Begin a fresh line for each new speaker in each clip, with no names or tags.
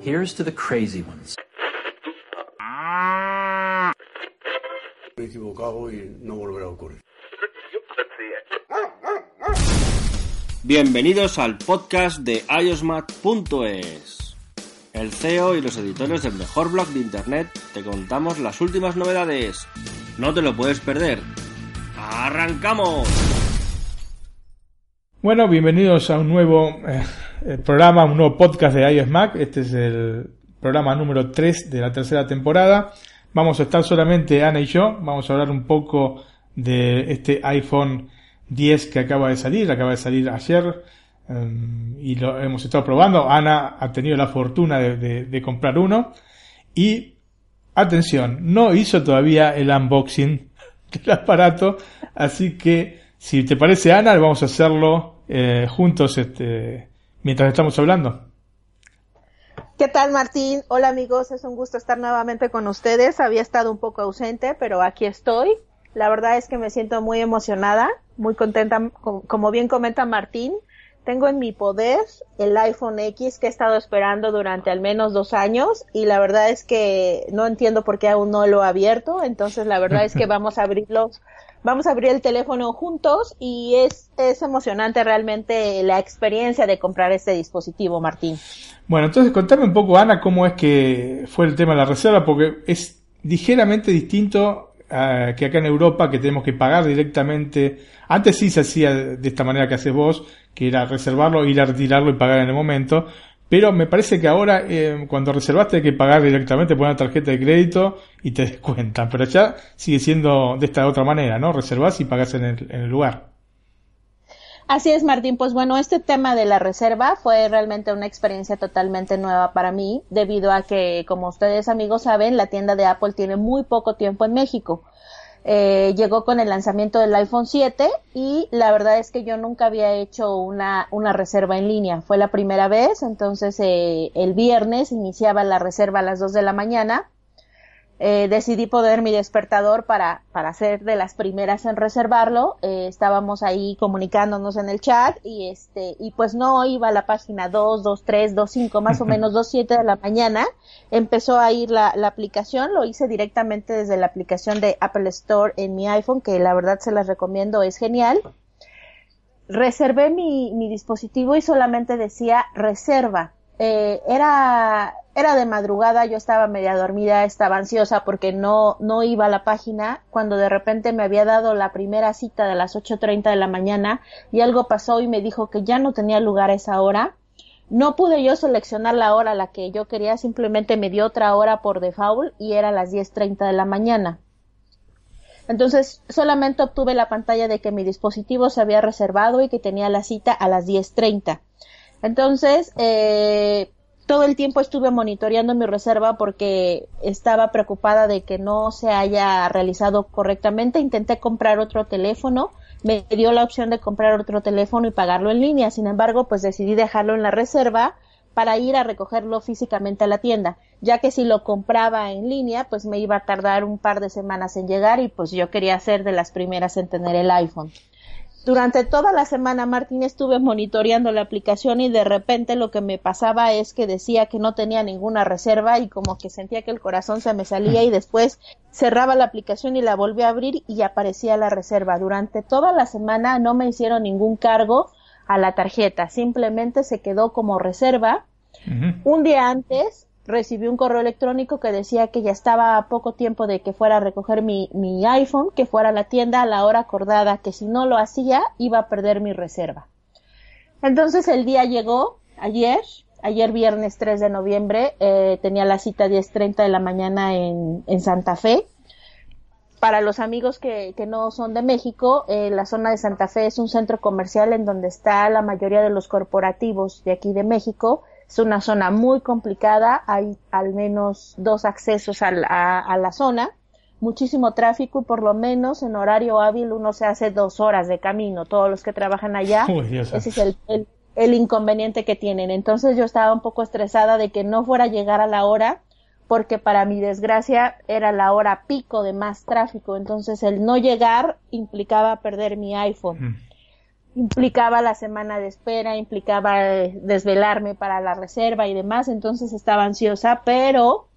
Here's to the crazy ones.
Me he equivocado y no volverá a ocurrir.
Bienvenidos al podcast de iosmat.es. El CEO y los editores del mejor blog de internet te contamos las últimas novedades. No te lo puedes perder. ¡Arrancamos!
Bueno, bienvenidos a un nuevo eh, programa, un nuevo podcast de iOS Mac. Este es el programa número 3 de la tercera temporada. Vamos a estar solamente Ana y yo. Vamos a hablar un poco de este iPhone 10 que acaba de salir, acaba de salir ayer. um, y lo hemos estado probando. Ana ha tenido la fortuna de comprar uno. Y, atención, no hizo todavía el unboxing del aparato. Así que, si te parece, Ana, vamos a hacerlo eh, juntos este, mientras estamos hablando.
¿Qué tal, Martín? Hola, amigos. Es un gusto estar nuevamente con ustedes. Había estado un poco ausente, pero aquí estoy. La verdad es que me siento muy emocionada, muy contenta. Com- Como bien comenta Martín, tengo en mi poder el iPhone X que he estado esperando durante al menos dos años y la verdad es que no entiendo por qué aún no lo he abierto. Entonces, la verdad es que vamos a abrirlo, vamos a abrir el teléfono juntos y es, es emocionante realmente la experiencia de comprar este dispositivo, Martín.
Bueno, entonces contame un poco, Ana, cómo es que fue el tema de la reserva, porque es ligeramente distinto que acá en Europa, que tenemos que pagar directamente. Antes sí se hacía de esta manera que haces vos, que era reservarlo, ir a retirarlo y pagar en el momento. Pero me parece que ahora, eh, cuando reservaste, hay que pagar directamente, poner una tarjeta de crédito y te descuentan. Pero ya sigue siendo de esta otra manera, ¿no? Reservás y pagás en el, en el lugar.
Así es, Martín. Pues bueno, este tema de la reserva fue realmente una experiencia totalmente nueva para mí, debido a que, como ustedes amigos saben, la tienda de Apple tiene muy poco tiempo en México. Eh, llegó con el lanzamiento del iPhone 7 y la verdad es que yo nunca había hecho una, una reserva en línea. Fue la primera vez, entonces eh, el viernes iniciaba la reserva a las 2 de la mañana eh, decidí poner mi despertador para, para ser de las primeras en reservarlo. Eh, estábamos ahí comunicándonos en el chat y este, y pues no iba a la página 2, 2, 3, 2, 5, más o menos 2, 7 de la mañana. Empezó a ir la, la aplicación, lo hice directamente desde la aplicación de Apple Store en mi iPhone, que la verdad se las recomiendo, es genial. Reservé mi, mi dispositivo y solamente decía reserva. Eh, era, era de madrugada, yo estaba media dormida, estaba ansiosa porque no, no iba a la página, cuando de repente me había dado la primera cita de las 8.30 de la mañana y algo pasó y me dijo que ya no tenía lugar a esa hora. No pude yo seleccionar la hora a la que yo quería, simplemente me dio otra hora por default y era las 10.30 de la mañana. Entonces solamente obtuve la pantalla de que mi dispositivo se había reservado y que tenía la cita a las 10.30. Entonces, eh, todo el tiempo estuve monitoreando mi reserva porque estaba preocupada de que no se haya realizado correctamente. Intenté comprar otro teléfono, me dio la opción de comprar otro teléfono y pagarlo en línea. Sin embargo, pues decidí dejarlo en la reserva para ir a recogerlo físicamente a la tienda, ya que si lo compraba en línea, pues me iba a tardar un par de semanas en llegar y pues yo quería ser de las primeras en tener el iPhone. Durante toda la semana, Martín, estuve monitoreando la aplicación y de repente lo que me pasaba es que decía que no tenía ninguna reserva y como que sentía que el corazón se me salía y después cerraba la aplicación y la volví a abrir y aparecía la reserva. Durante toda la semana no me hicieron ningún cargo a la tarjeta, simplemente se quedó como reserva. Un día antes recibí un correo electrónico que decía que ya estaba a poco tiempo de que fuera a recoger mi, mi iPhone, que fuera a la tienda a la hora acordada, que si no lo hacía iba a perder mi reserva. Entonces el día llegó ayer, ayer viernes 3 de noviembre, eh, tenía la cita 10.30 de la mañana en, en Santa Fe. Para los amigos que, que no son de México, eh, la zona de Santa Fe es un centro comercial en donde está la mayoría de los corporativos de aquí de México. Es una zona muy complicada, hay al menos dos accesos a la, a, a la zona, muchísimo tráfico y por lo menos en horario hábil uno se hace dos horas de camino, todos los que trabajan allá.
Uy,
ese es el, el, el inconveniente que tienen. Entonces yo estaba un poco estresada de que no fuera a llegar a la hora porque para mi desgracia era la hora pico de más tráfico, entonces el no llegar implicaba perder mi iPhone. Implicaba la semana de espera, implicaba eh, desvelarme para la reserva y demás, entonces estaba ansiosa, pero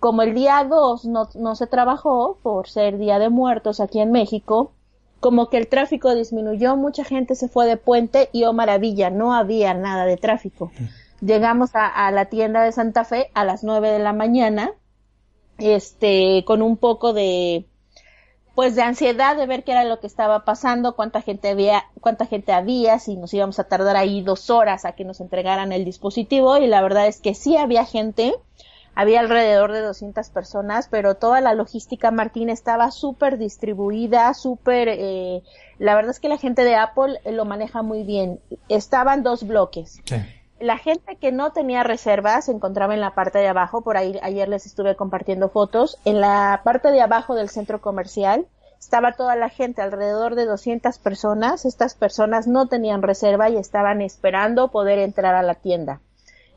como el día 2 no, no se trabajó por ser Día de Muertos aquí en México, como que el tráfico disminuyó, mucha gente se fue de puente y oh maravilla, no había nada de tráfico. Llegamos a, a la tienda de Santa Fe a las 9 de la mañana, este, con un poco de, pues de ansiedad de ver qué era lo que estaba pasando, cuánta gente había, cuánta gente había, si nos íbamos a tardar ahí dos horas a que nos entregaran el dispositivo y la verdad es que sí había gente, había alrededor de 200 personas, pero toda la logística, Martín, estaba súper distribuida, súper, eh, la verdad es que la gente de Apple lo maneja muy bien. Estaban dos bloques.
Sí.
La gente que no tenía reservas se encontraba en la parte de abajo, por ahí ayer les estuve compartiendo fotos, en la parte de abajo del centro comercial estaba toda la gente, alrededor de 200 personas, estas personas no tenían reserva y estaban esperando poder entrar a la tienda.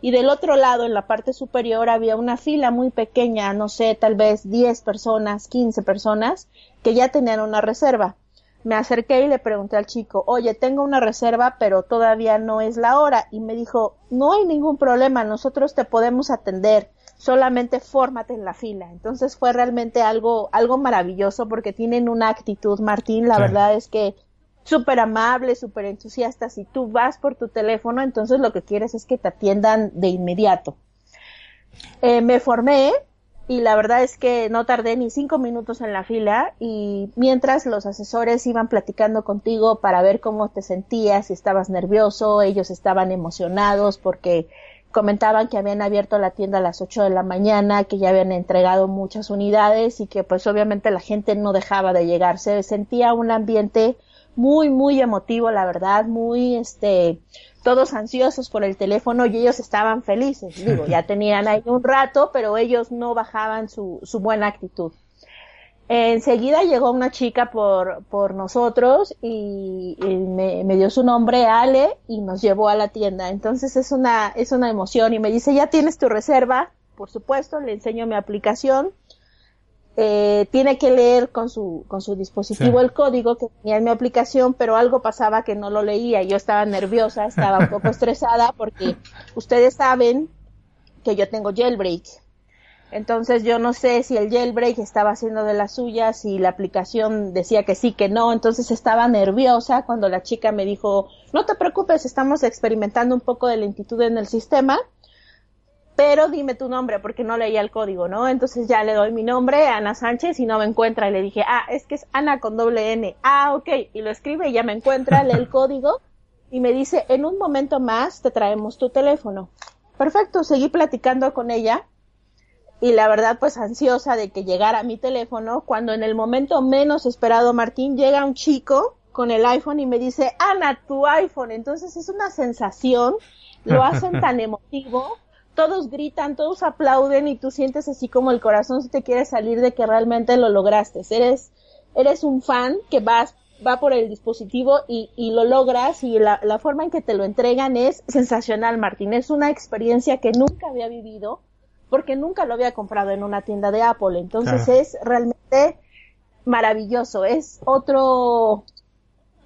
Y del otro lado, en la parte superior, había una fila muy pequeña, no sé, tal vez 10 personas, 15 personas, que ya tenían una reserva me acerqué y le pregunté al chico, oye, tengo una reserva, pero todavía no es la hora. Y me dijo, no hay ningún problema, nosotros te podemos atender, solamente fórmate en la fila. Entonces fue realmente algo, algo maravilloso porque tienen una actitud, Martín, la
Sí.
verdad es que súper amable, súper entusiasta. Si tú vas por tu teléfono, entonces lo que quieres es que te atiendan de inmediato. Eh, me formé y la verdad es que no tardé ni cinco minutos en la fila y mientras los asesores iban platicando contigo para ver cómo te sentías, si estabas nervioso, ellos estaban emocionados porque comentaban que habían abierto la tienda a las 8 de la mañana, que ya habían entregado muchas unidades y que pues obviamente la gente no dejaba de llegar. Se sentía un ambiente muy, muy emotivo, la verdad, muy, este, todos ansiosos por el teléfono y ellos estaban felices. Digo, ya tenían ahí un rato, pero ellos no bajaban su, su buena actitud. Enseguida llegó una chica por, por nosotros y, y me, me dio su nombre, Ale, y nos llevó a la tienda. Entonces es una, es una emoción y me dice, ¿ya tienes tu reserva? Por supuesto, le enseño mi aplicación. Eh, tiene que leer con su, con su dispositivo
Sí.
el código que tenía en mi aplicación, pero algo pasaba que no lo leía. Yo estaba nerviosa, estaba un poco estresada porque ustedes saben que yo tengo jailbreak. Entonces yo no sé si el jailbreak estaba haciendo de las suyas, si la aplicación decía que sí, que no. Entonces estaba nerviosa cuando la chica me dijo, no te preocupes, estamos experimentando un poco de lentitud en el sistema, pero dime tu nombre porque no leía el código, ¿no? Entonces ya le doy mi nombre, Ana Sánchez, y no me encuentra. Y le dije, ah, es que es Ana con doble N. Ah, ok. Y lo escribe y ya me encuentra, lee el código y me dice, en un momento más te traemos tu teléfono. Perfecto, seguí platicando con ella y la verdad pues ansiosa de que llegara mi teléfono cuando en el momento menos esperado Martín llega un chico con el iPhone y me dice Ana tu iPhone entonces es una sensación lo hacen tan emotivo todos gritan todos aplauden y tú sientes así como el corazón se te quiere salir de que realmente lo lograste eres eres un fan que vas va por el dispositivo y, y lo logras y la, la forma en que te lo entregan es sensacional Martín es una experiencia que nunca había vivido porque nunca lo había comprado en una tienda de Apple. Entonces
Claro.
es realmente maravilloso. Es otro,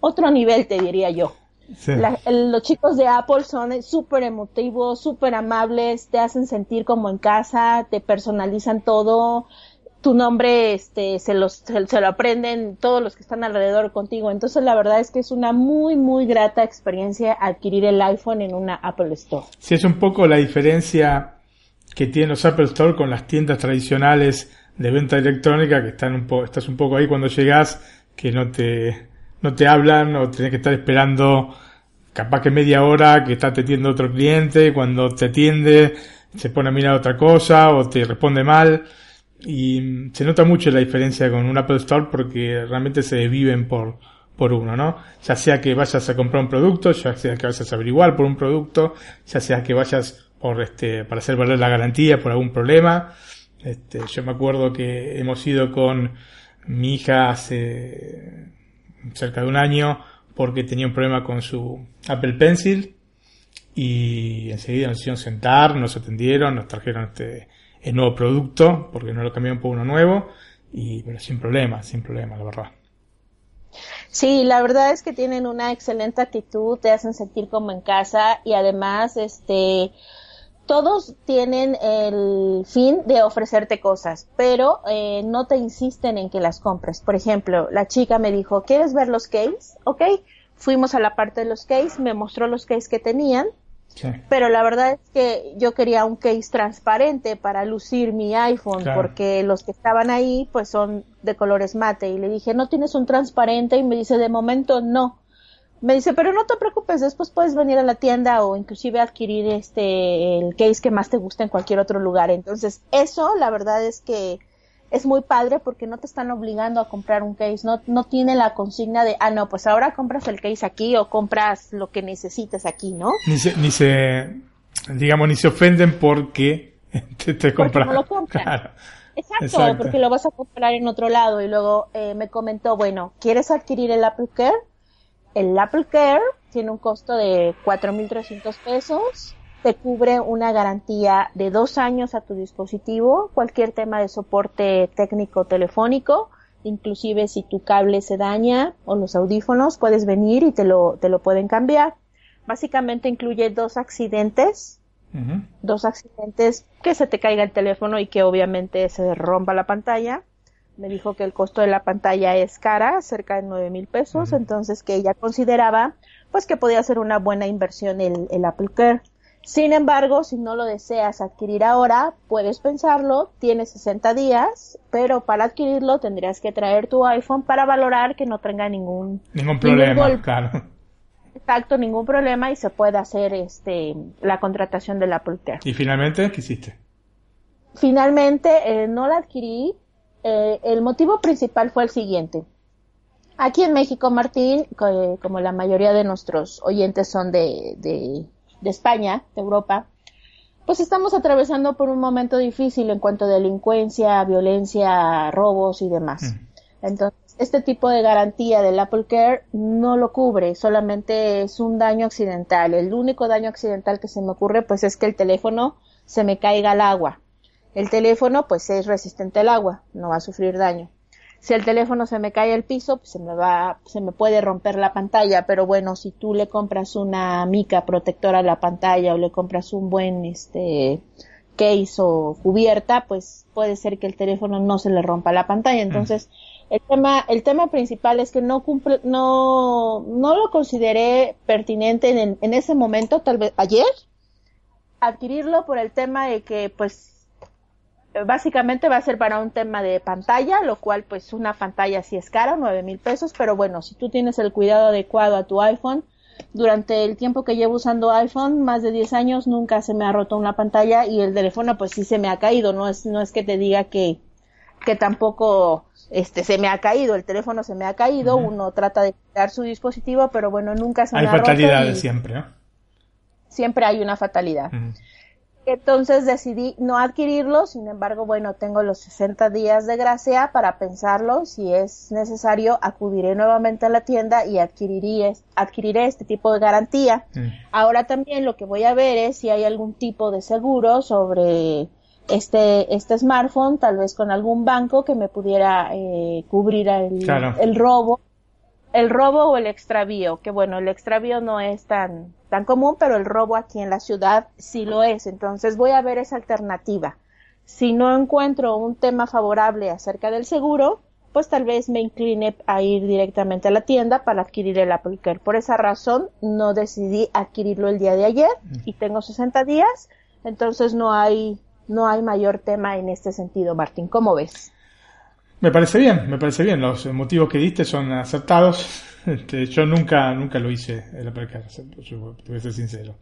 otro nivel, te diría yo.
Sí.
La- el- los chicos de Apple son súper emotivos, súper amables, te hacen sentir como en casa, te personalizan todo. Tu nombre, este, se los, se, se lo aprenden todos los que están alrededor contigo. Entonces la verdad es que es una muy, muy grata experiencia adquirir el iPhone en una Apple Store.
Sí, es un poco la diferencia que tienen los Apple Store con las tiendas tradicionales de venta electrónica que están un poco, estás un poco ahí cuando llegas, que no te, no te hablan o tenés que estar esperando capaz que media hora que está atendiendo otro cliente, cuando te atiende se pone a mirar otra cosa o te responde mal y mm, se nota mucho la diferencia con un Apple Store porque realmente se viven por, por uno, ¿no? Ya sea que vayas a comprar un producto, ya sea que vayas a averiguar por un producto, ya sea que vayas por este, para hacer valer la garantía por algún problema. Este, yo me acuerdo que hemos ido con mi hija hace cerca de un año porque tenía un problema con su Apple Pencil y enseguida nos hicieron sentar, nos atendieron, nos trajeron este el nuevo producto porque no lo cambiaron por uno nuevo y pero sin problema, sin problema, la verdad.
Sí, la verdad es que tienen una excelente actitud, te hacen sentir como en casa y además, este, todos tienen el fin de ofrecerte cosas, pero eh, no te insisten en que las compres. Por ejemplo, la chica me dijo, ¿quieres ver los case? Ok, fuimos a la parte de los case, me mostró los case que tenían pero la verdad es que yo quería un case transparente para lucir mi iPhone, porque los que estaban ahí pues son de colores mate. Y le dije, ¿no tienes un transparente? Y me dice, de momento no. Me dice, pero no te preocupes, después puedes venir a la tienda o inclusive adquirir este, el case que más te gusta en cualquier otro lugar. Entonces, eso la verdad es que es muy padre porque no te están obligando a comprar un case, no, no tiene la consigna de, ah, no, pues ahora compras el case aquí o compras lo que necesites aquí, ¿no?
Ni se, ni se digamos, ni se ofenden porque te, te compran.
no lo compran. Exacto, porque lo vas a comprar en otro lado. Y luego eh, me comentó, bueno, ¿quieres adquirir el Apple Care? El Apple Care tiene un costo de 4.300 pesos te cubre una garantía de dos años a tu dispositivo, cualquier tema de soporte técnico telefónico, inclusive si tu cable se daña o los audífonos, puedes venir y te lo, te lo pueden cambiar. Básicamente incluye dos accidentes, dos accidentes que se te caiga el teléfono y que obviamente se rompa la pantalla. Me dijo que el costo de la pantalla es cara, cerca de nueve mil pesos, entonces que ella consideraba pues que podía ser una buena inversión el, el Apple Care. Sin embargo, si no lo deseas adquirir ahora, puedes pensarlo, tienes 60 días, pero para adquirirlo tendrías que traer tu iPhone para valorar que no tenga ningún,
ningún problema, claro.
Exacto, ningún problema y se puede hacer este la contratación del Apple Care.
¿Y finalmente qué hiciste?
Finalmente eh, no la adquirí. Eh, el motivo principal fue el siguiente. Aquí en México, Martín, como la mayoría de nuestros oyentes son de de España, de Europa, pues estamos atravesando por un momento difícil en cuanto a delincuencia, violencia, robos y demás. Entonces, este tipo de garantía del Apple Care no lo cubre, solamente es un daño accidental. El único daño accidental que se me ocurre pues es que el teléfono se me caiga al agua. El teléfono pues es resistente al agua, no va a sufrir daño si el teléfono se me cae al piso, pues se me va, se me puede romper la pantalla, pero bueno, si tú le compras una mica protectora a la pantalla o le compras un buen, este, case o cubierta, pues puede ser que el teléfono no se le rompa la pantalla. Mm. Entonces, el tema, el tema principal es que no cumple, no, no lo consideré pertinente en, en ese momento, tal vez ayer, adquirirlo por el tema de que, pues, básicamente va a ser para un tema de pantalla, lo cual pues una pantalla sí es cara, nueve mil pesos, pero bueno, si tú tienes el cuidado adecuado a tu iPhone, durante el tiempo que llevo usando iPhone, más de 10 años, nunca se me ha roto una pantalla y el teléfono pues sí se me ha caído, no es, no es que te diga que, que tampoco este se me ha caído, el teléfono se me ha caído, uno trata de quitar su dispositivo, pero bueno, nunca se
me
ha roto.
Hay fatalidades siempre,
Siempre hay una fatalidad. Entonces decidí no adquirirlo, sin embargo, bueno, tengo los 60 días de gracia para pensarlo. Si es necesario, acudiré nuevamente a la tienda y adquiriré, adquiriré este tipo de garantía. Mm. Ahora también lo que voy a ver es si hay algún tipo de seguro sobre este, este smartphone, tal vez con algún banco que me pudiera eh, cubrir el, el robo el robo o el extravío, que bueno, el extravío no es tan, tan común, pero el robo aquí en la ciudad sí lo es. Entonces voy a ver esa alternativa. Si no encuentro un tema favorable acerca del seguro, pues tal vez me incline a ir directamente a la tienda para adquirir el Apple Care. Por esa razón no decidí adquirirlo el día de ayer y tengo 60 días, entonces no hay, no hay mayor tema en este sentido, Martín. ¿Cómo ves?
Me parece bien, me parece bien. Los motivos que diste son acertados. Este, yo nunca, nunca lo hice el yo te voy a ser sincero.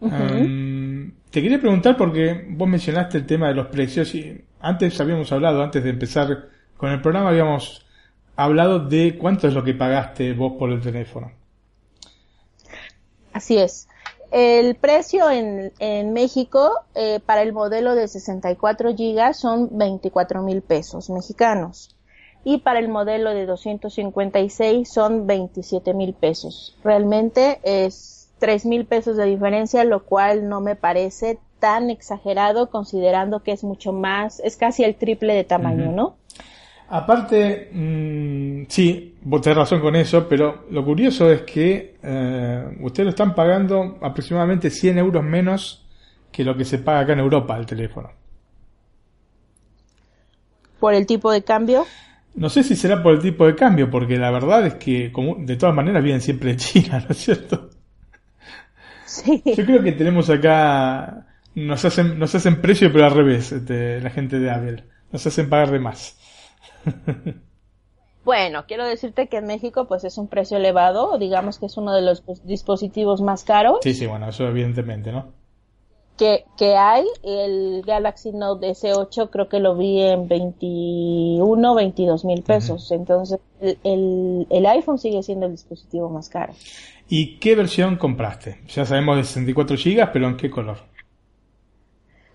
te quería preguntar porque vos mencionaste el tema de los precios y antes habíamos hablado, antes de empezar con el programa, habíamos hablado de cuánto es lo que pagaste vos por el teléfono.
Así es. El precio en, en México eh, para el modelo de 64 gigas son 24 mil pesos mexicanos y para el modelo de 256 son 27 mil pesos. Realmente es 3 mil pesos de diferencia, lo cual no me parece tan exagerado considerando que es mucho más, es casi el triple de tamaño, ¿no?
Aparte, mm, sí, vos tenés razón con eso, pero lo curioso es que eh, ustedes lo están pagando aproximadamente 100 euros menos que lo que se paga acá en Europa el teléfono.
¿Por el tipo de cambio?
No sé si será por el tipo de cambio, porque la verdad es que como, de todas maneras vienen siempre de China, ¿no es cierto?
Sí.
Yo creo que tenemos acá, nos hacen, nos hacen precio, pero al revés, este, la gente de Apple. Nos hacen pagar de más.
Bueno, quiero decirte que en México pues es un precio elevado, digamos que es uno de los dispositivos más caros
Sí, sí, bueno, eso evidentemente, ¿no?
que, que hay. El Galaxy Note S8 creo que lo vi en 21, 22 mil pesos. Entonces el, el, el iPhone sigue siendo el dispositivo más caro.
¿Y qué versión compraste? Ya sabemos de 64 GB, pero ¿en qué color?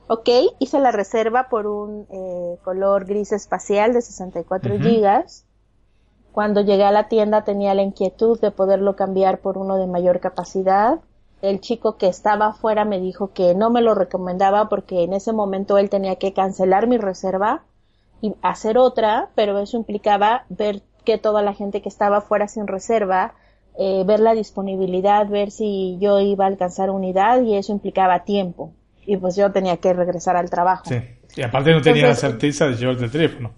Ok, hice la reserva por un eh, color gris espacial de 64
Ujú.
gigas. Cuando llegué a la tienda tenía la inquietud de poderlo cambiar por uno de mayor capacidad. El chico que estaba afuera me dijo que no me lo recomendaba porque en ese momento él tenía que cancelar mi reserva y hacer otra, pero eso implicaba ver que toda la gente que estaba afuera sin reserva, eh, ver la disponibilidad, ver si yo iba a alcanzar unidad y eso implicaba tiempo. Y pues yo tenía que regresar al trabajo.
Sí. Y aparte no tenía
Entonces-
la certeza de llevarte el teléfono.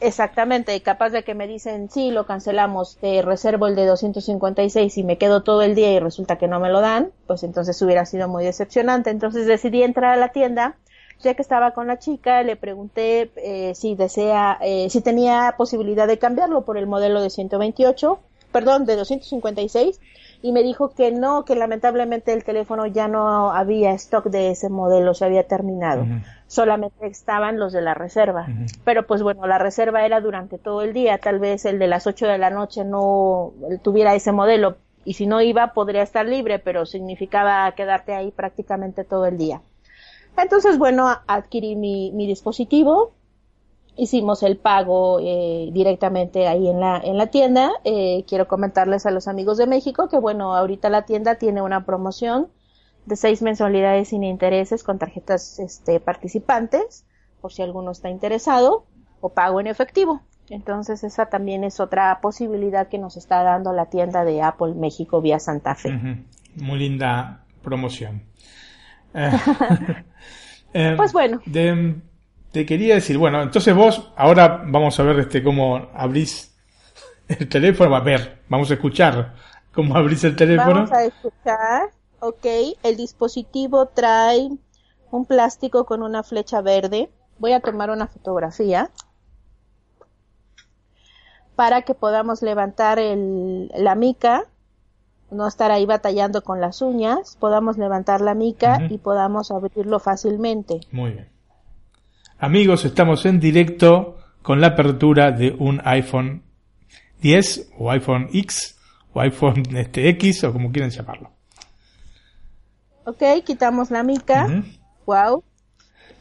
Exactamente, capaz de que me dicen, sí, lo cancelamos, te reservo el de 256 y me quedo todo el día y resulta que no me lo dan, pues entonces hubiera sido muy decepcionante. Entonces decidí entrar a la tienda, ya que estaba con la chica, le pregunté eh, si desea, eh, si tenía posibilidad de cambiarlo por el modelo de 128, perdón, de 256, y me dijo que no, que lamentablemente el teléfono ya no había stock de ese modelo, se había terminado. Solamente estaban los de la reserva. Pero pues bueno, la reserva era durante todo el día, tal vez el de las 8 de la noche no tuviera ese modelo y si no iba podría estar libre, pero significaba quedarte ahí prácticamente todo el día. Entonces, bueno, adquirí mi, mi dispositivo, hicimos el pago eh, directamente ahí en la, en la tienda. Eh, quiero comentarles a los amigos de México que, bueno, ahorita la tienda tiene una promoción de seis mensualidades sin intereses con tarjetas este, participantes, por si alguno está interesado, o pago en efectivo. Entonces, esa también es otra posibilidad que nos está dando la tienda de Apple México vía Santa Fe.
Muy linda promoción. Eh, eh,
Pues bueno.
de- te quería decir, bueno, entonces vos, ahora vamos a ver este cómo abrís el teléfono, a ver, vamos a escuchar cómo abrís el teléfono.
Vamos a escuchar. Ok, el dispositivo trae un plástico con una flecha verde. Voy a tomar una fotografía para que podamos levantar el, la mica, no estar ahí batallando con las uñas, podamos levantar la mica y podamos abrirlo fácilmente.
Muy bien. Amigos, estamos en directo con la apertura de un iPhone 10 o iPhone X o iPhone este, X o como quieran llamarlo.
Ok, quitamos la mica. Wow.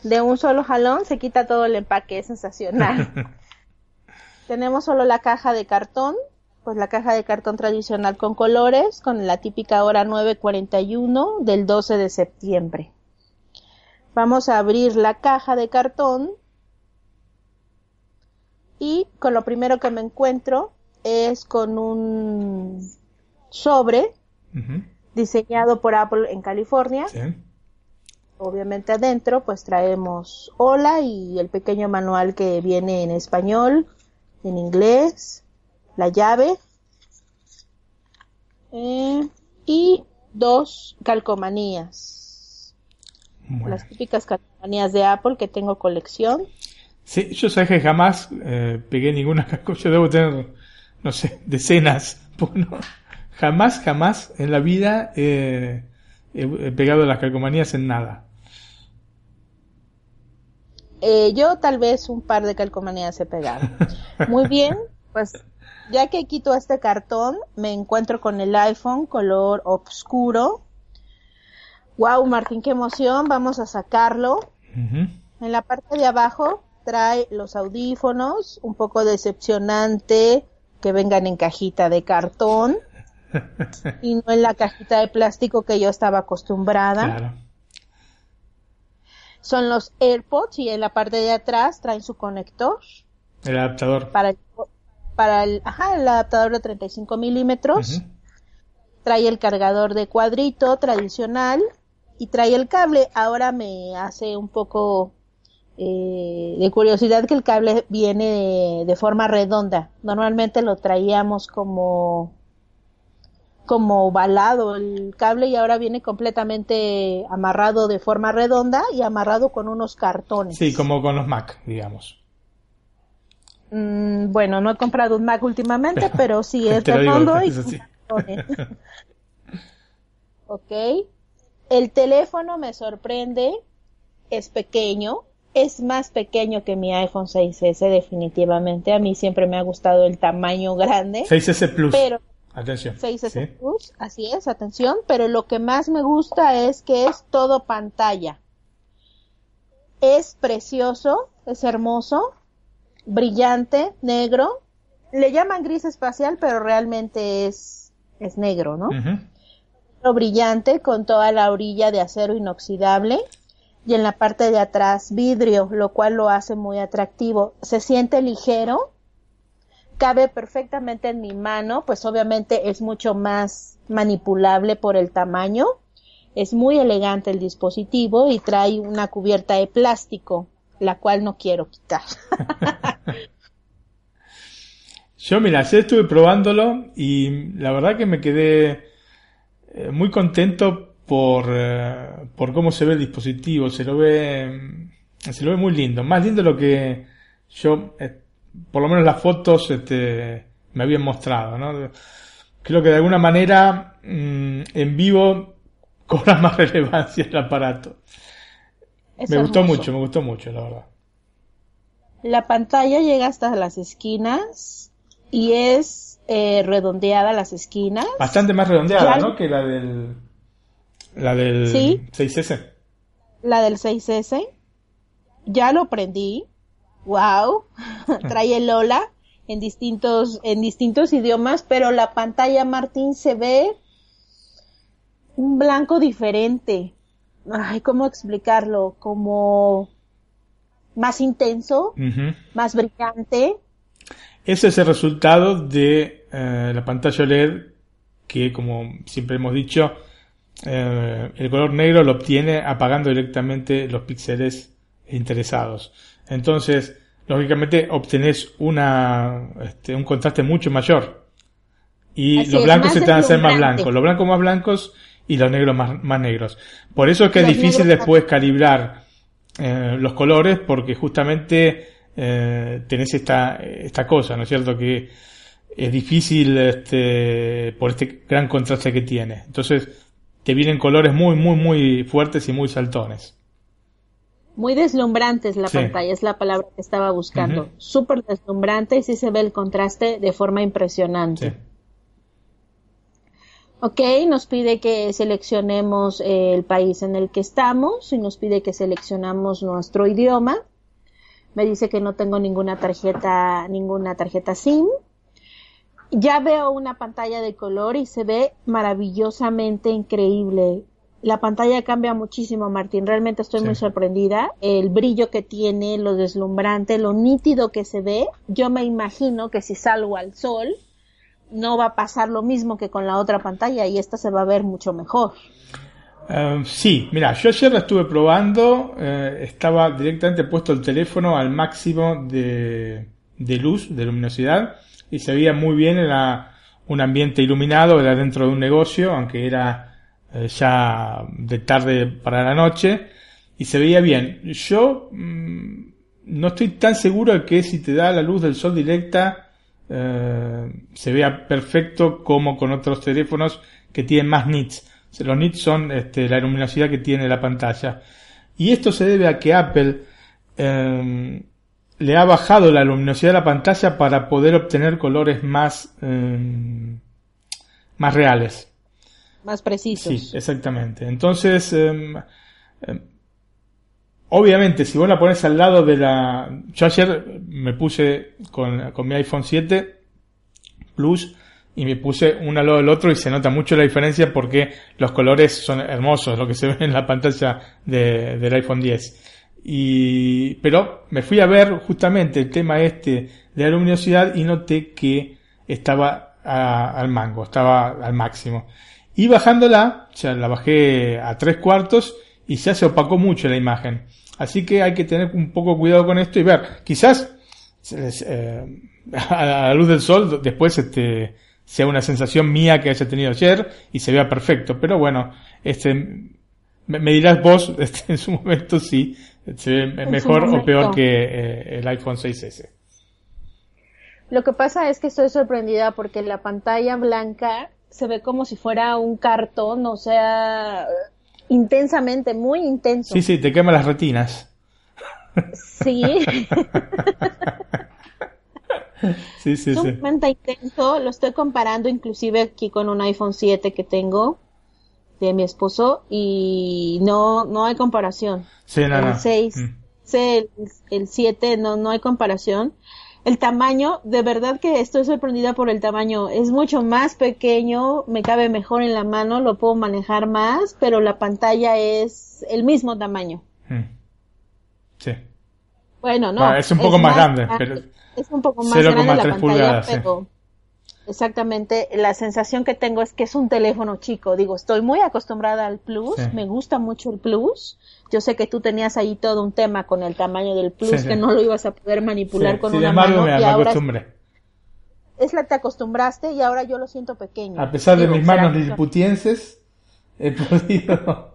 De un solo jalón se quita todo el empaque, es sensacional. Tenemos solo la caja de cartón, pues la caja de cartón tradicional con colores, con la típica hora 9.41 del 12 de septiembre. Vamos a abrir la caja de cartón y con lo primero que me encuentro es con un sobre diseñado por Apple en California.
Sí.
Obviamente adentro pues traemos hola y el pequeño manual que viene en español, en inglés, la llave eh, y dos calcomanías.
Bueno.
Las típicas calcomanías de Apple que tengo colección.
Sí, yo sé que jamás eh, pegué ninguna calcomanía. Yo debo tener, no sé, decenas. Bueno, jamás, jamás en la vida eh, he, he pegado las calcomanías en nada.
Eh, yo tal vez un par de calcomanías he pegado. Muy bien, pues ya que quito este cartón, me encuentro con el iPhone color oscuro. Wow, Martín, qué emoción, vamos a sacarlo. En la parte de abajo trae los audífonos, un poco decepcionante que vengan en cajita de cartón y no en la cajita de plástico que yo estaba acostumbrada.
Claro.
Son los AirPods y en la parte de atrás traen su conector.
El adaptador.
Para el, para el, ajá, el adaptador de 35 milímetros. Trae el cargador de cuadrito tradicional y trae el cable. Ahora me hace un poco eh, de curiosidad que el cable viene de, forma redonda. Normalmente lo traíamos como como ovalado el cable y ahora viene completamente amarrado de forma redonda y amarrado con unos cartones.
Sí, como con los Mac, digamos.
Mm, bueno, no he comprado un Mac últimamente, pero, sí es redondo y ok. El teléfono me sorprende, es pequeño, es más pequeño que mi iPhone 6S definitivamente. A mí siempre me ha gustado el tamaño grande.
6S Plus.
Pero
atención.
6S Plus, así es, atención, pero lo que más me gusta es que es todo pantalla. Es precioso, es hermoso, brillante, negro. Le llaman gris espacial, pero realmente es, es negro, ¿no? Brillante con toda la orilla de acero inoxidable y en la parte de atrás vidrio, lo cual lo hace muy atractivo. Se siente ligero, cabe perfectamente en mi mano, pues obviamente es mucho más manipulable por el tamaño. Es muy elegante el dispositivo y trae una cubierta de plástico, la cual no quiero quitar.
Yo, mira, ayer estuve probándolo y la verdad que me quedé eh, muy contento por, eh, por cómo se ve el dispositivo. Se lo ve, se lo ve muy lindo. Más lindo de lo que yo, eh, por lo menos las fotos, este, me habían mostrado, ¿no? Creo que de alguna manera, mm, en vivo, cobra más relevancia el aparato. me gustó mucho, me gustó mucho, la verdad.
La pantalla llega hasta las esquinas y es eh, redondeada las esquinas.
Bastante más redondeada, ¿no? Que la del la del 6S.
La del 6S. Ya lo prendí. Wow. Trae el Lola en distintos, en distintos idiomas, pero la pantalla, Martín, se ve un blanco diferente. Ay, ¿cómo explicarlo? Como más intenso, más brillante.
Ese es el resultado de eh, la pantalla LED que, como siempre hemos dicho, eh, el color negro lo obtiene apagando directamente los píxeles interesados. Entonces, lógicamente obtenés una, este, un contraste mucho mayor. Y los blancos se te van a hacer más blancos, los blancos más blancos y los negros más, más negros. Por eso es que es difícil después calibrar eh, los colores porque justamente eh, tenés esta, esta cosa, ¿no es cierto? Que es difícil este, por este gran contraste que tiene. Entonces, te vienen colores muy, muy, muy fuertes y muy saltones.
Muy deslumbrantes la pantalla, es la palabra que estaba buscando. Súper deslumbrante y sí se ve el contraste de forma impresionante. Ok, nos pide que seleccionemos el país en el que estamos y nos pide que seleccionamos nuestro idioma. Me dice que no tengo ninguna tarjeta, ninguna tarjeta SIM ya veo una pantalla de color y se ve maravillosamente increíble. La pantalla cambia muchísimo, Martín. Realmente estoy muy sorprendida. El brillo que tiene, lo deslumbrante, lo nítido que se ve. Yo me imagino que si salgo al sol, no va a pasar lo mismo que con la otra pantalla y esta se va a ver mucho mejor.
Eh, sí, mira, yo ayer la estuve probando, eh, estaba directamente puesto el teléfono al máximo de, luz, de luminosidad, y se veía muy bien, era un ambiente iluminado, era dentro de un negocio, aunque era eh, ya de tarde para la noche, y se veía bien. Yo mm, no estoy tan seguro de que si te da la luz del sol directa eh, se vea perfecto como con otros teléfonos que tienen más nits. Los nits son este, la luminosidad que tiene la pantalla. Y esto se debe a que Apple eh, le ha bajado la luminosidad de la pantalla para poder obtener colores más, em, más reales.
Más precisos.
Sí, exactamente. Entonces, em, em, obviamente, si vos la pones al lado de la... Yo ayer me puse con, con mi iPhone 7 Plus y me puse uno al lado del otro y se nota mucho la diferencia porque los colores son hermosos, lo que se ve en la pantalla de, del iPhone 10 y, pero me fui a ver justamente el tema este de la luminosidad y noté que estaba al mango, estaba al máximo. Y bajándola, o sea, la bajé a tres cuartos y ya se opacó mucho la imagen. Así que hay que tener un poco cuidado con esto y ver, quizás eh, a la luz del sol después este sea una sensación mía que haya tenido ayer y se vea perfecto, pero bueno, este me, dirás vos este, en su momento si se ve mejor o peor que eh, el iPhone 6S.
Lo que pasa es que estoy sorprendida porque la pantalla blanca se ve como si fuera un cartón, o sea, intensamente, muy intenso.
Sí, sí, te quema las retinas.
Sí.
sí, sí,
es
sí.
intenso, lo estoy comparando inclusive aquí con un iPhone 7 que tengo de mi esposo y no no hay comparación.
Sí, no,
el 6, mm. el, el 7 no no hay comparación el tamaño, de verdad que estoy sorprendida por el tamaño. Es mucho más pequeño, me cabe mejor en la mano, lo puedo manejar más, pero la pantalla es el mismo tamaño.
Hmm. Sí.
Bueno, no.
es un poco más, grande, pero
es un poco más grande la pantalla, pero exactamente la sensación que tengo es que es un teléfono chico. Digo, estoy muy acostumbrada al Plus, me gusta mucho el Plus, yo sé que tú tenías ahí todo un tema con el tamaño del plus, que no lo ibas a poder manipular con una mano. y ahora Es la te acostumbraste y ahora yo lo siento pequeño.
A pesar de mis manos liliputienses, he podido.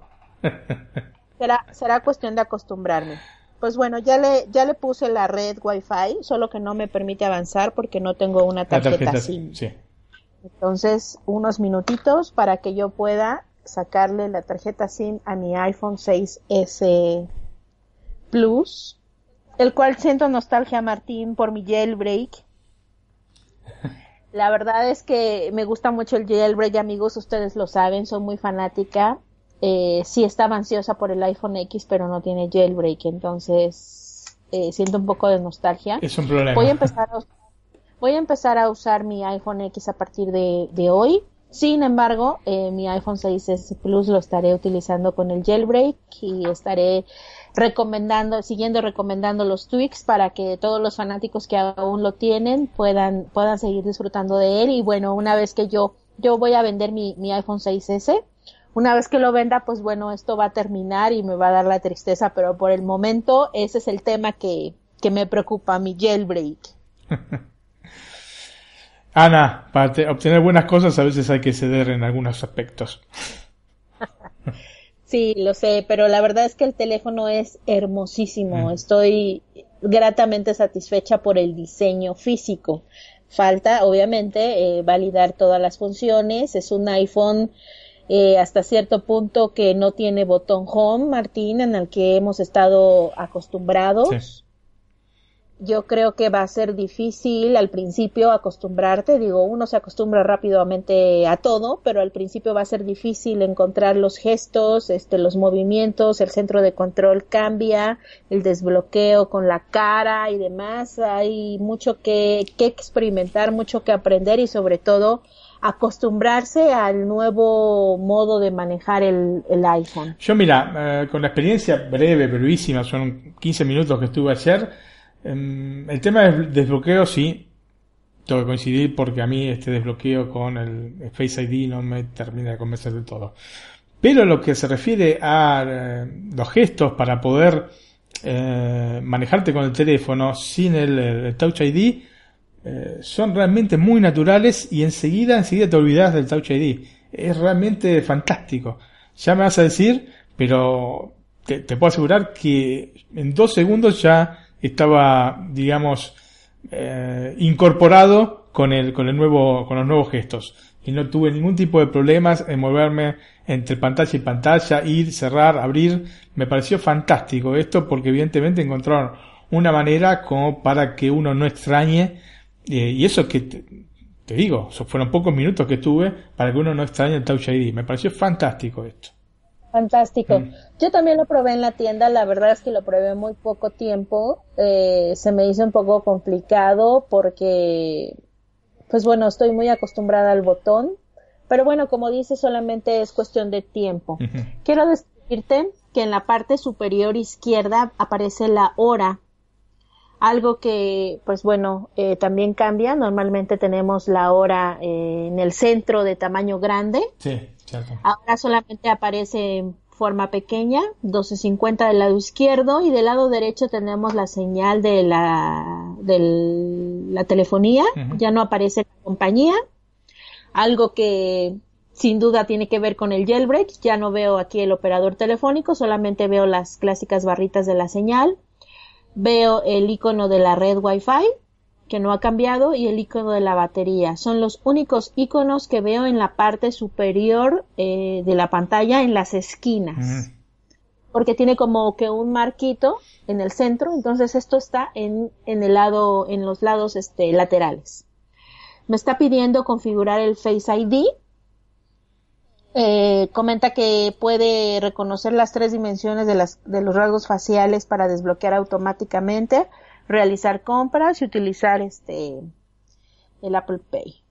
será, será cuestión de acostumbrarme. Pues bueno, ya le, ya le puse la red Wi-Fi, solo que no me permite avanzar porque no tengo una tarjeta, SIM. Entonces, unos minutitos para que yo pueda sacarle la tarjeta SIM a mi iPhone 6S Plus, el cual siento nostalgia, Martín, por mi jailbreak. La verdad es que me gusta mucho el jailbreak, amigos, ustedes lo saben, soy muy fanática. Eh, sí estaba ansiosa por el iPhone X, pero no tiene jailbreak, entonces eh, siento un poco de nostalgia.
Es un problema.
Voy a empezar a, voy a, empezar a usar mi iPhone X a partir de, de hoy. Sin embargo, eh, mi iPhone 6S Plus lo estaré utilizando con el jailbreak y estaré recomendando, siguiendo recomendando los tweaks para que todos los fanáticos que aún lo tienen puedan, puedan seguir disfrutando de él. Y bueno, una vez que yo, yo voy a vender mi, mi iPhone 6S, una vez que lo venda, pues bueno, esto va a terminar y me va a dar la tristeza, pero por el momento ese es el tema que, que me preocupa, mi jailbreak.
Ana, para obtener buenas cosas a veces hay que ceder en algunos aspectos.
Sí, lo sé, pero la verdad es que el teléfono es hermosísimo. Mm. Estoy gratamente satisfecha por el diseño físico. Falta, obviamente, eh, validar todas las funciones. Es un iPhone eh, hasta cierto punto que no tiene botón home, Martín, en el que hemos estado acostumbrados. Yo creo que va a ser difícil al principio acostumbrarte, digo, uno se acostumbra rápidamente a todo, pero al principio va a ser difícil encontrar los gestos, este, los movimientos, el centro de control cambia, el desbloqueo con la cara y demás, hay mucho que, que experimentar, mucho que aprender y sobre todo acostumbrarse al nuevo modo de manejar el, el iPhone.
Yo mira, eh, con la experiencia breve, brevísima, son 15 minutos que estuve ayer, Em, el tema del desbloqueo sí, tengo que coincidir porque a mí este desbloqueo con el Face ID no me termina de convencer de todo. Pero lo que se refiere a eh, los gestos para poder eh, manejarte con el teléfono sin el, Touch ID eh, son realmente muy naturales y enseguida, enseguida te olvidas del Touch ID. Es realmente fantástico. Ya me vas a decir, pero te puedo asegurar que en dos segundos ya estaba, digamos, eh, incorporado con el, con el nuevo, con los nuevos gestos. Y no tuve ningún tipo de problemas en moverme entre pantalla y pantalla, ir, cerrar, abrir. Me pareció fantástico esto porque evidentemente encontraron una manera como para que uno no extrañe, eh, y eso que te, te digo, fueron pocos minutos que tuve para que uno no extrañe el Touch ID. Me pareció fantástico esto.
Fantástico. Mm. Yo también lo probé en la tienda, la verdad es que lo probé muy poco tiempo, eh, se me hizo un poco complicado porque, pues bueno, estoy muy acostumbrada al botón, pero bueno, como dice, solamente es cuestión de tiempo. Quiero decirte que en la parte superior izquierda aparece la hora. Algo que, pues bueno, eh, también cambia. Normalmente tenemos la hora eh, en el centro de tamaño grande.
Sí, cierto.
Ahora solamente aparece en forma pequeña, 1250 del lado izquierdo y del lado derecho tenemos la señal de la, de la telefonía. Ya no aparece la compañía. Algo que sin duda tiene que ver con el jailbreak. Ya no veo aquí el operador telefónico, solamente veo las clásicas barritas de la señal. Veo el icono de la red Wi-Fi, que no ha cambiado, y el icono de la batería. Son los únicos iconos que veo en la parte superior eh, de la pantalla, en las esquinas. Porque tiene como que un marquito en el centro, entonces esto está en, en el lado, en los lados este, laterales. Me está pidiendo configurar el Face ID. Eh, comenta que puede reconocer las tres dimensiones de, las, de los rasgos faciales para desbloquear automáticamente, realizar compras y utilizar este el Apple Pay.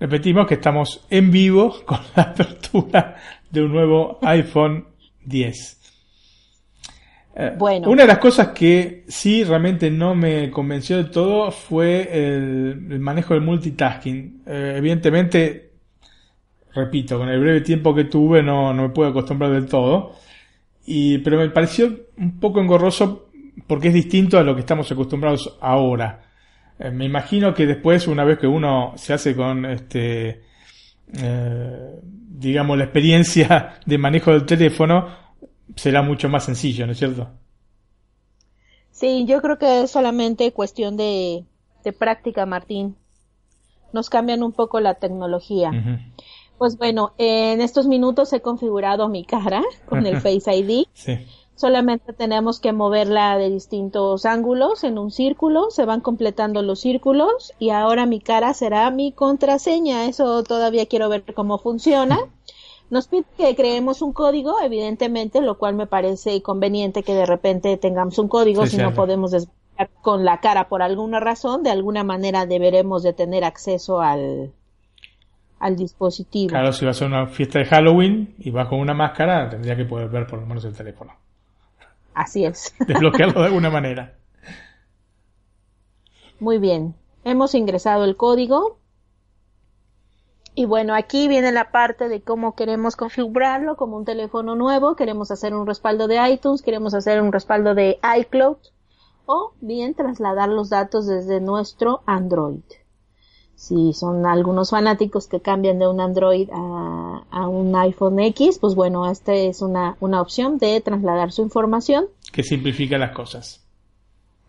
Repetimos que estamos en vivo con la apertura de un nuevo iPhone 10. Eh,
Bueno.
Una de las cosas que sí realmente no me convenció de todo fue el, el manejo del multitasking. Eh, evidentemente, repito, con el breve tiempo que tuve no, no me puedo acostumbrar del todo. Y, pero me pareció un poco engorroso porque es distinto a lo que estamos acostumbrados ahora. Eh, me imagino que después, una vez que uno se hace con este, eh, digamos, la experiencia de manejo del teléfono, será mucho más sencillo, ¿no es cierto?
Sí, yo creo que es solamente cuestión de, de práctica, Martín. Nos cambian un poco la tecnología. Pues bueno, en estos minutos he configurado mi cara con el Face ID.
Sí.
Solamente tenemos que moverla de distintos ángulos en un círculo, se van completando los círculos y ahora mi cara será mi contraseña. Eso todavía quiero ver cómo funciona. Nos pide que creemos un código, evidentemente, lo cual me parece conveniente que de repente tengamos un código
Sí,
si no podemos desbloquear con la cara por alguna razón. De alguna manera deberemos de tener acceso al, al dispositivo.
Claro, si vas a una fiesta de Halloween y vas con una máscara, tendría que poder ver por lo menos el teléfono.
Así es.
Desbloquearlo de alguna manera.
Muy bien. Hemos ingresado el código. Y bueno, aquí viene la parte de cómo queremos configurarlo como un teléfono nuevo. Queremos hacer un respaldo de iTunes, queremos hacer un respaldo de iCloud o bien trasladar los datos desde nuestro Android. Si son algunos fanáticos que cambian de un Android a, a un iPhone X, pues bueno, esta es una, una opción de trasladar su información
Que simplifica las cosas.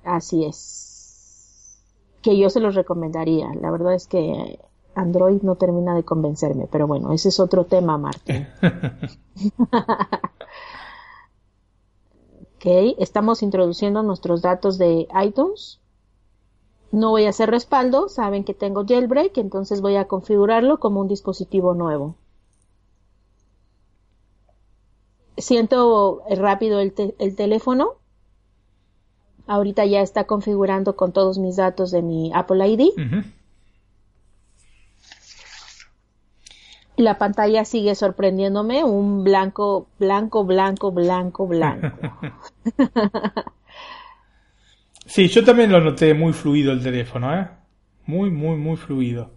Así es. Que yo se los recomendaría. La verdad es que Android no termina de convencerme, pero bueno, ese es otro tema, Martín. ok, estamos introduciendo nuestros datos de iTunes. No voy a hacer respaldo, saben que tengo jailbreak, entonces voy a configurarlo como un dispositivo nuevo. Siento rápido el, te- el teléfono. Ahorita ya está configurando con todos mis datos de mi Apple ID. La pantalla sigue sorprendiéndome, un blanco, blanco, blanco, blanco, blanco.
Sí, yo también lo noté muy fluido el teléfono, ¿eh? Muy, muy, muy fluido.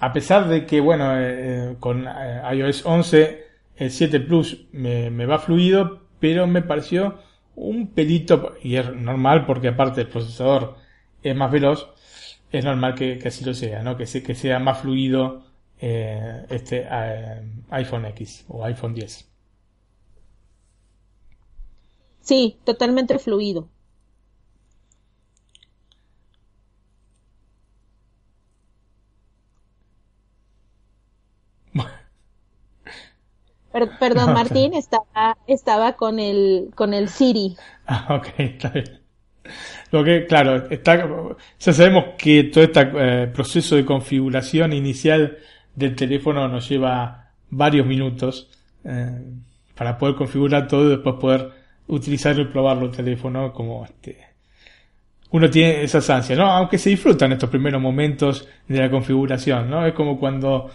A pesar de que, bueno, eh, con eh, iOS 11, el 7 Plus me, va fluido, pero me pareció un pelito, y es normal porque aparte el procesador es más veloz, es normal que, así lo sea, ¿no? Que, que sea más fluido eh, este eh, iPhone X o iPhone 10.
Sí, totalmente fluido. Per- perdón, Martín, estaba, estaba con el, con el Siri.
Ah, ok, está bien. Lo que, claro, está, ya sabemos que todo este eh, proceso de configuración inicial del teléfono nos lleva varios minutos eh, para poder configurar todo y después poder utilizarlo y probarlo el teléfono como este. Uno tiene esas ansias, ¿no? Aunque se disfrutan estos primeros momentos de la configuración, ¿no? Es como cuando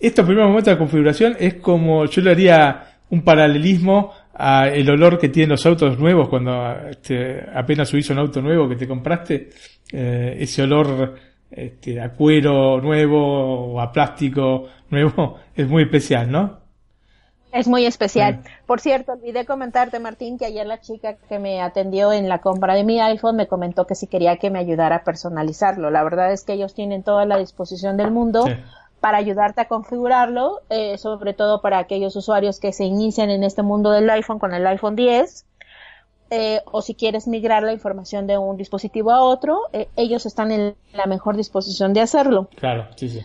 estos primeros momentos de configuración es como yo le haría un paralelismo a el olor que tienen los autos nuevos cuando este, apenas subís un auto nuevo que te compraste, eh, ese olor este, a cuero nuevo o a plástico nuevo es muy especial, ¿no?
Es muy especial. Por cierto, olvidé comentarte, Martín, que ayer la chica que me atendió en la compra de mi iPhone me comentó que si quería que me ayudara a personalizarlo. La verdad es que ellos tienen toda la disposición del mundo para ayudarte a configurarlo, eh, sobre todo para aquellos usuarios que se inician en este mundo del iPhone con el iPhone 10. Eh, o si quieres migrar la información de un dispositivo a otro, eh, ellos están en la mejor disposición de hacerlo.
Claro, sí, sí.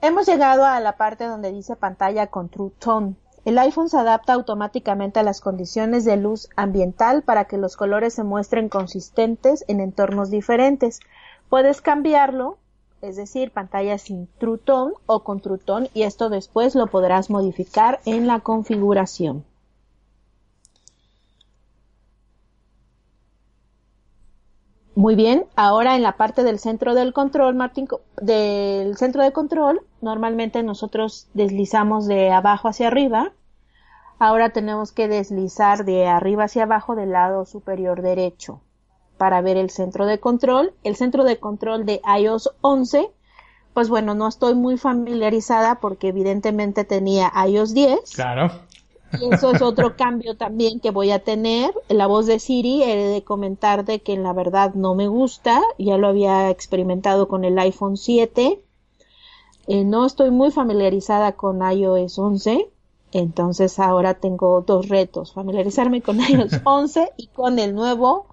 Hemos llegado a la parte donde dice pantalla con True Tone. El iPhone se adapta automáticamente a las condiciones de luz ambiental para que los colores se muestren consistentes en entornos diferentes. Puedes cambiarlo, es decir, pantalla sin True Tone o con True Tone y esto después lo podrás modificar en la configuración. Muy bien, ahora en la parte del centro del control, Martín, del centro de control, normalmente nosotros deslizamos de abajo hacia arriba. Ahora tenemos que deslizar de arriba hacia abajo del lado superior derecho para ver el centro de control. El centro de control de iOS 11, pues bueno, no estoy muy familiarizada porque evidentemente tenía iOS 10.
Claro.
Y eso es otro cambio también que voy a tener. La voz de Siri, he de comentar de que en la verdad no me gusta. Ya lo había experimentado con el iPhone 7. Eh, no estoy muy familiarizada con iOS 11. Entonces ahora tengo dos retos. Familiarizarme con iOS 11 y con el nuevo,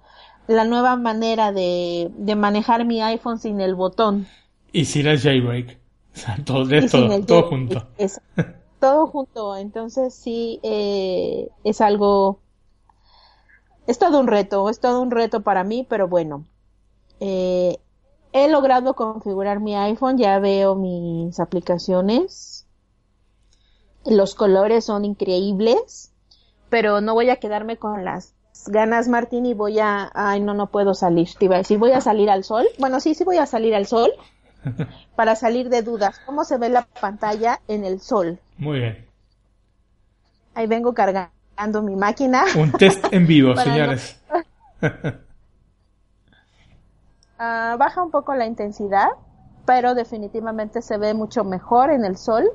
la nueva manera de, de manejar mi iPhone sin el botón.
Y sin el jailbreak. O sea, todo, todo, todo junto
todo junto. Entonces sí, eh, es algo, es todo un reto, es todo un reto para mí, pero bueno. Eh, he logrado configurar mi iPhone, ya veo mis aplicaciones. Los colores son increíbles, pero no voy a quedarme con las ganas, Martín, y voy a, ay, no, no puedo salir. Te iba a decir, voy a salir al sol. Bueno, sí, sí voy a salir al sol para salir de dudas. ¿Cómo se ve la pantalla en el sol?
Muy bien.
Ahí vengo cargando mi máquina.
Un test en vivo, señores.
Ah, baja un poco la intensidad, pero definitivamente se ve mucho mejor en el sol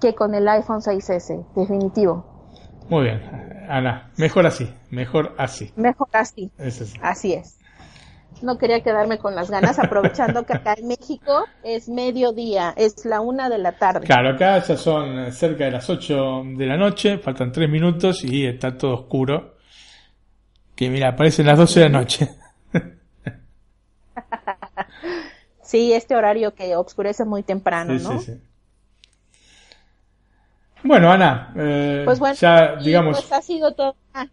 que con el iPhone 6S, definitivo.
Muy bien, Ana, mejor así, mejor así.
Mejor así. Así es no quería quedarme con las ganas, aprovechando que acá en México es mediodía, es la una de la tarde.
Claro, acá ya son cerca de las ocho de la noche, faltan tres minutos y está todo oscuro. Que mira, aparecen las doce de la noche.
sí, este horario que oscurece muy temprano, ¿no? Sí, sí.
Bueno, Ana, eh, pues bueno, ya digamos.
Pues ha sido todo. Ah,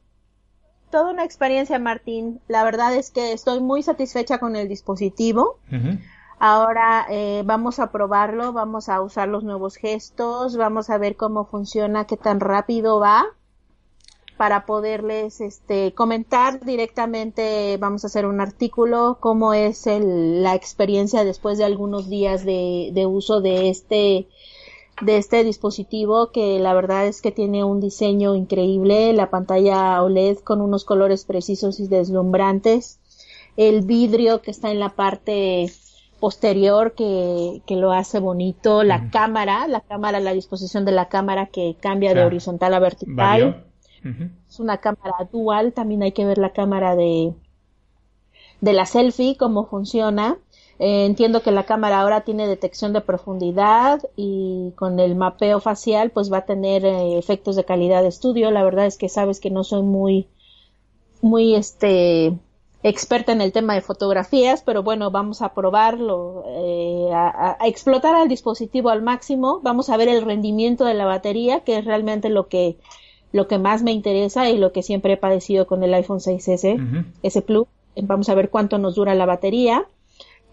toda una experiencia, Martín. La verdad es que estoy muy satisfecha con el dispositivo. Ahora eh, vamos a probarlo, vamos a usar los nuevos gestos, vamos a ver cómo funciona, qué tan rápido va para poderles este, comentar directamente, vamos a hacer un artículo, cómo es la experiencia después de algunos días de, de uso de este de este dispositivo que la verdad es que tiene un diseño increíble, la pantalla OLED con unos colores precisos y deslumbrantes, el vidrio que está en la parte posterior que, que lo hace bonito, la cámara, la cámara, la disposición de la cámara que cambia de horizontal a vertical. Es una cámara dual, también hay que ver la cámara de, de la selfie, cómo funciona. Eh, entiendo que la cámara ahora tiene detección de profundidad y con el mapeo facial pues va a tener eh, efectos de calidad de estudio. La verdad es que sabes que no soy muy, muy este, experta en el tema de fotografías, pero bueno, vamos a probarlo, eh, a, a, explotar al dispositivo al máximo. Vamos a ver el rendimiento de la batería, que es realmente lo que, lo que más me interesa y lo que siempre he padecido con el iPhone 6S, S Plus. Vamos a ver cuánto nos dura la batería.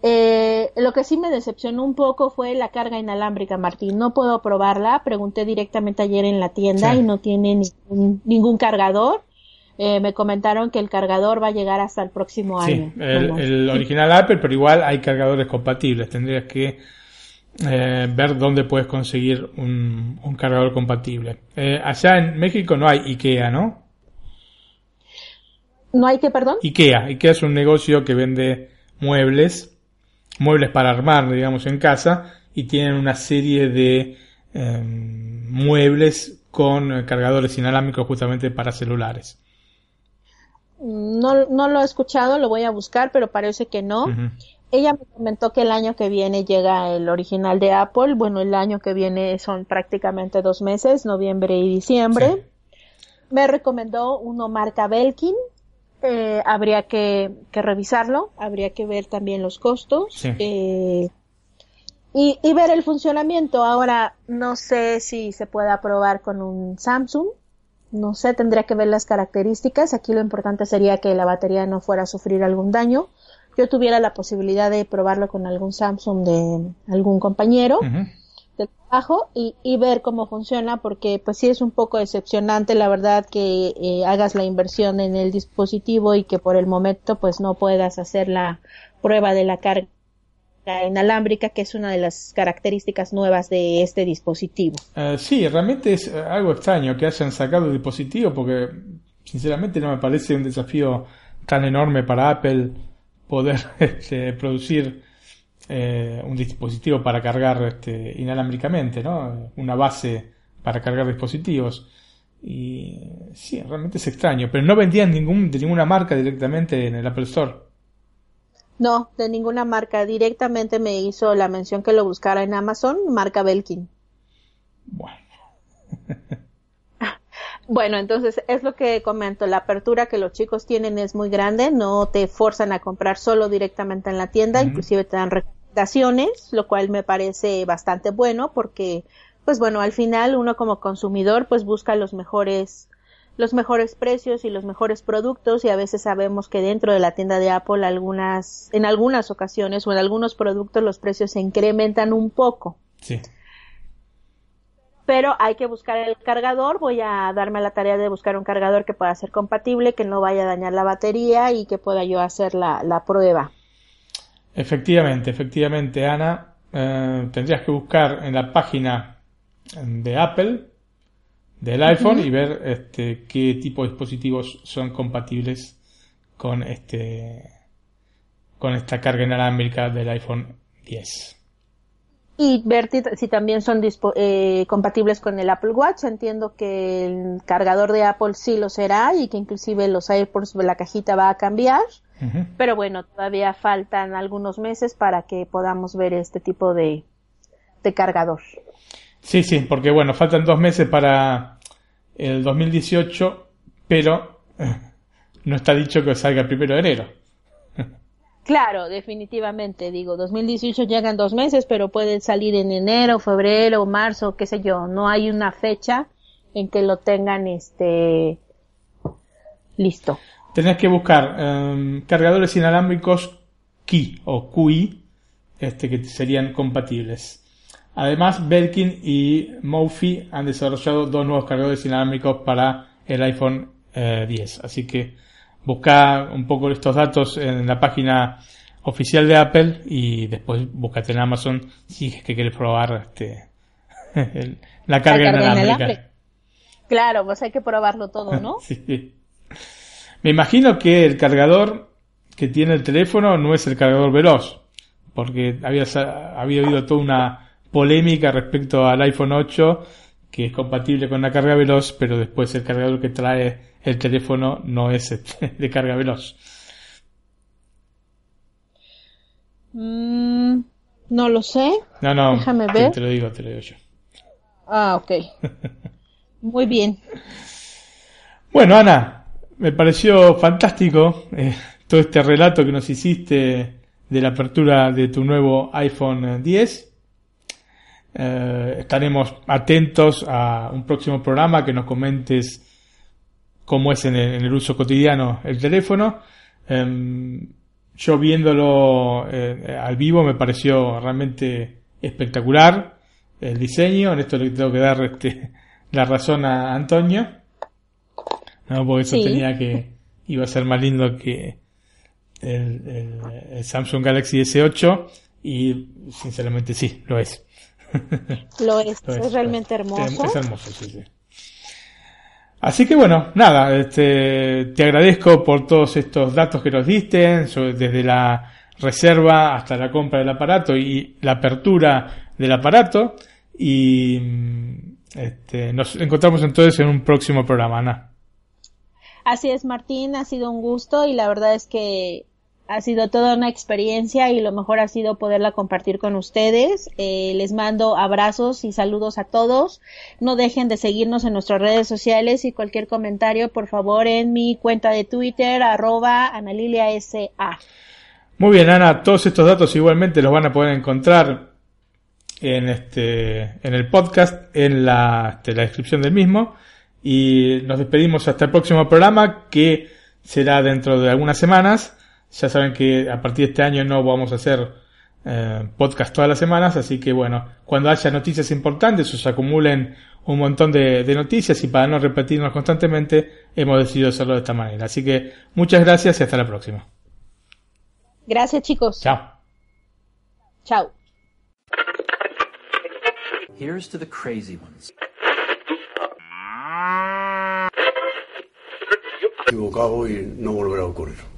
Eh, lo que sí me decepcionó un poco fue la carga inalámbrica, Martín. No puedo probarla. Pregunté directamente ayer en la tienda y no tiene ningún, cargador. Eh, me comentaron que el cargador va a llegar hasta el próximo año.
El, el original Apple, pero igual hay cargadores compatibles. Tendrías que eh, ver dónde puedes conseguir un, un cargador compatible. Eh, allá en México no hay IKEA, ¿no?
¿No hay que, perdón?
IKEA. IKEA es un negocio que vende muebles, muebles para armar, digamos, en casa, y tienen una serie de eh, muebles con cargadores inalámbricos justamente para celulares.
No, no lo he escuchado, lo voy a buscar, pero parece que no. Ella me comentó que el año que viene llega el original de Apple. Bueno, el año que viene son prácticamente dos meses, noviembre y diciembre. Me recomendó uno marca Belkin. Eh, habría que, que revisarlo, habría que ver también los costos.
Sí.
eh, y, y ver el funcionamiento. Ahora, no sé si se pueda probar con un Samsung. No sé, tendría que ver las características. Aquí lo importante sería que la batería no fuera a sufrir algún daño. Yo tuviera la posibilidad de probarlo con algún Samsung de algún compañero. De trabajo y, y ver cómo funciona porque pues sí es un poco decepcionante la verdad que eh, hagas la inversión en el dispositivo y que por el momento pues no puedas hacer la prueba de la carga inalámbrica que es una de las características nuevas de este dispositivo.
Eh, sí, realmente es eh, algo extraño que hayan sacado el dispositivo porque sinceramente no me parece un desafío tan enorme para Apple poder este, producir eh, un dispositivo para cargar este, inalámbricamente, ¿no? Una base para cargar dispositivos. Y sí, realmente es extraño, pero no vendían ningún, de ninguna marca directamente en el Apple Store.
No, de ninguna marca. Directamente me hizo la mención que lo buscara en Amazon, marca Belkin.
Bueno,
Bueno, entonces es lo que comento, la apertura que los chicos tienen es muy grande, no te forzan a comprar solo directamente en la tienda, inclusive te dan recomendaciones, lo cual me parece bastante bueno porque, pues bueno, al final uno como consumidor pues busca los mejores los mejores precios y los mejores productos y a veces sabemos que dentro de la tienda de Apple algunas en algunas ocasiones o en algunos productos los precios se incrementan un poco
sí.
pero hay que buscar el cargador. Voy a darme la tarea de buscar un cargador que pueda ser compatible, que no vaya a dañar la batería y que pueda yo hacer la, la prueba.
Efectivamente, efectivamente, Ana. Eh, tendrías que buscar en la página de Apple del iPhone y ver este, qué tipo de dispositivos son compatibles con este con esta carga inalámbrica del iPhone 10.
Y ver si también son dispo- eh, compatibles con el Apple Watch. Entiendo que el cargador de Apple sí lo será y que inclusive los AirPods de la cajita va a cambiar. Pero bueno, todavía faltan algunos meses para que podamos ver este tipo de, de cargador.
Sí, sí, porque bueno, faltan dos meses para el 2018, pero eh, no está dicho que salga el primero de enero.
Claro, definitivamente, digo, 2018 llegan dos meses, pero pueden salir en enero, febrero, marzo, qué sé yo, no hay una fecha en que lo tengan este listo.
Tenés que buscar em, cargadores inalámbricos Qi o QI, este, que serían compatibles. Además, Belkin y Mophie han desarrollado dos nuevos cargadores inalámbricos para el iPhone eh, 10. Así que busca un poco estos datos en la página oficial de Apple y después búscate en Amazon si es que quieres probar este, el- la carga,
La carga
inalámbrica.
inalámbrica. Claro, pues hay que probarlo todo, ¿no?
Sí. Me imagino que el cargador que tiene el teléfono no es el cargador veloz, porque había, habido toda una polémica respecto al iPhone 8 que es compatible con la carga veloz, pero después el cargador que trae el teléfono no es de carga veloz.
Mm, no lo sé.
No, no,
Déjame
te-
ver.
te lo digo, te lo digo yo.
Ah, ok. Muy bien.
Bueno, Ana, me pareció fantástico eh, todo este relato que nos hiciste de la apertura de tu nuevo iPhone eh, 10. Eh, estaremos atentos a un próximo programa que nos comentes cómo es en el, en el uso cotidiano el teléfono. Em, yo viéndolo eh, al vivo me pareció realmente espectacular el diseño. En esto le tengo que dar este, la razón a Antonio. No, porque eso
Sí.
tenía que iba a ser más lindo que el, el- el Samsung Galaxy S8 y sinceramente sí, lo es.
Lo es,
Lo
es, realmente hermoso.
Es, hermoso, sí, sí. Así que bueno, nada, este, te agradezco por todos estos datos que nos diste, desde la reserva hasta la compra del aparato y la apertura del aparato. Y este, nos encontramos entonces en un próximo programa, Ana.
Así es, Martín, ha sido un gusto y la verdad es que ha sido toda una experiencia y lo mejor ha sido poderla compartir con ustedes. Eh, les mando abrazos y saludos a todos. No dejen de seguirnos en nuestras redes sociales y cualquier comentario, por favor, en mi cuenta de Twitter, arroba analiliasa.
Muy bien, Ana, todos estos datos igualmente los van a poder encontrar en este en el podcast, en la, este, la descripción del mismo. Y nos despedimos hasta el próximo programa que será dentro de algunas semanas. Ya saben que a partir de este año no vamos a hacer eh, podcast todas las semanas, así que bueno, cuando haya noticias importantes o se acumulen un montón de, de, noticias y para no repetirnos constantemente, hemos decidido hacerlo de esta manera. Así que muchas gracias y hasta la próxima.
Gracias chicos.
Chao.
Chao.
Here's to the crazy ones.
Equivocado y no volverá a ocurrir.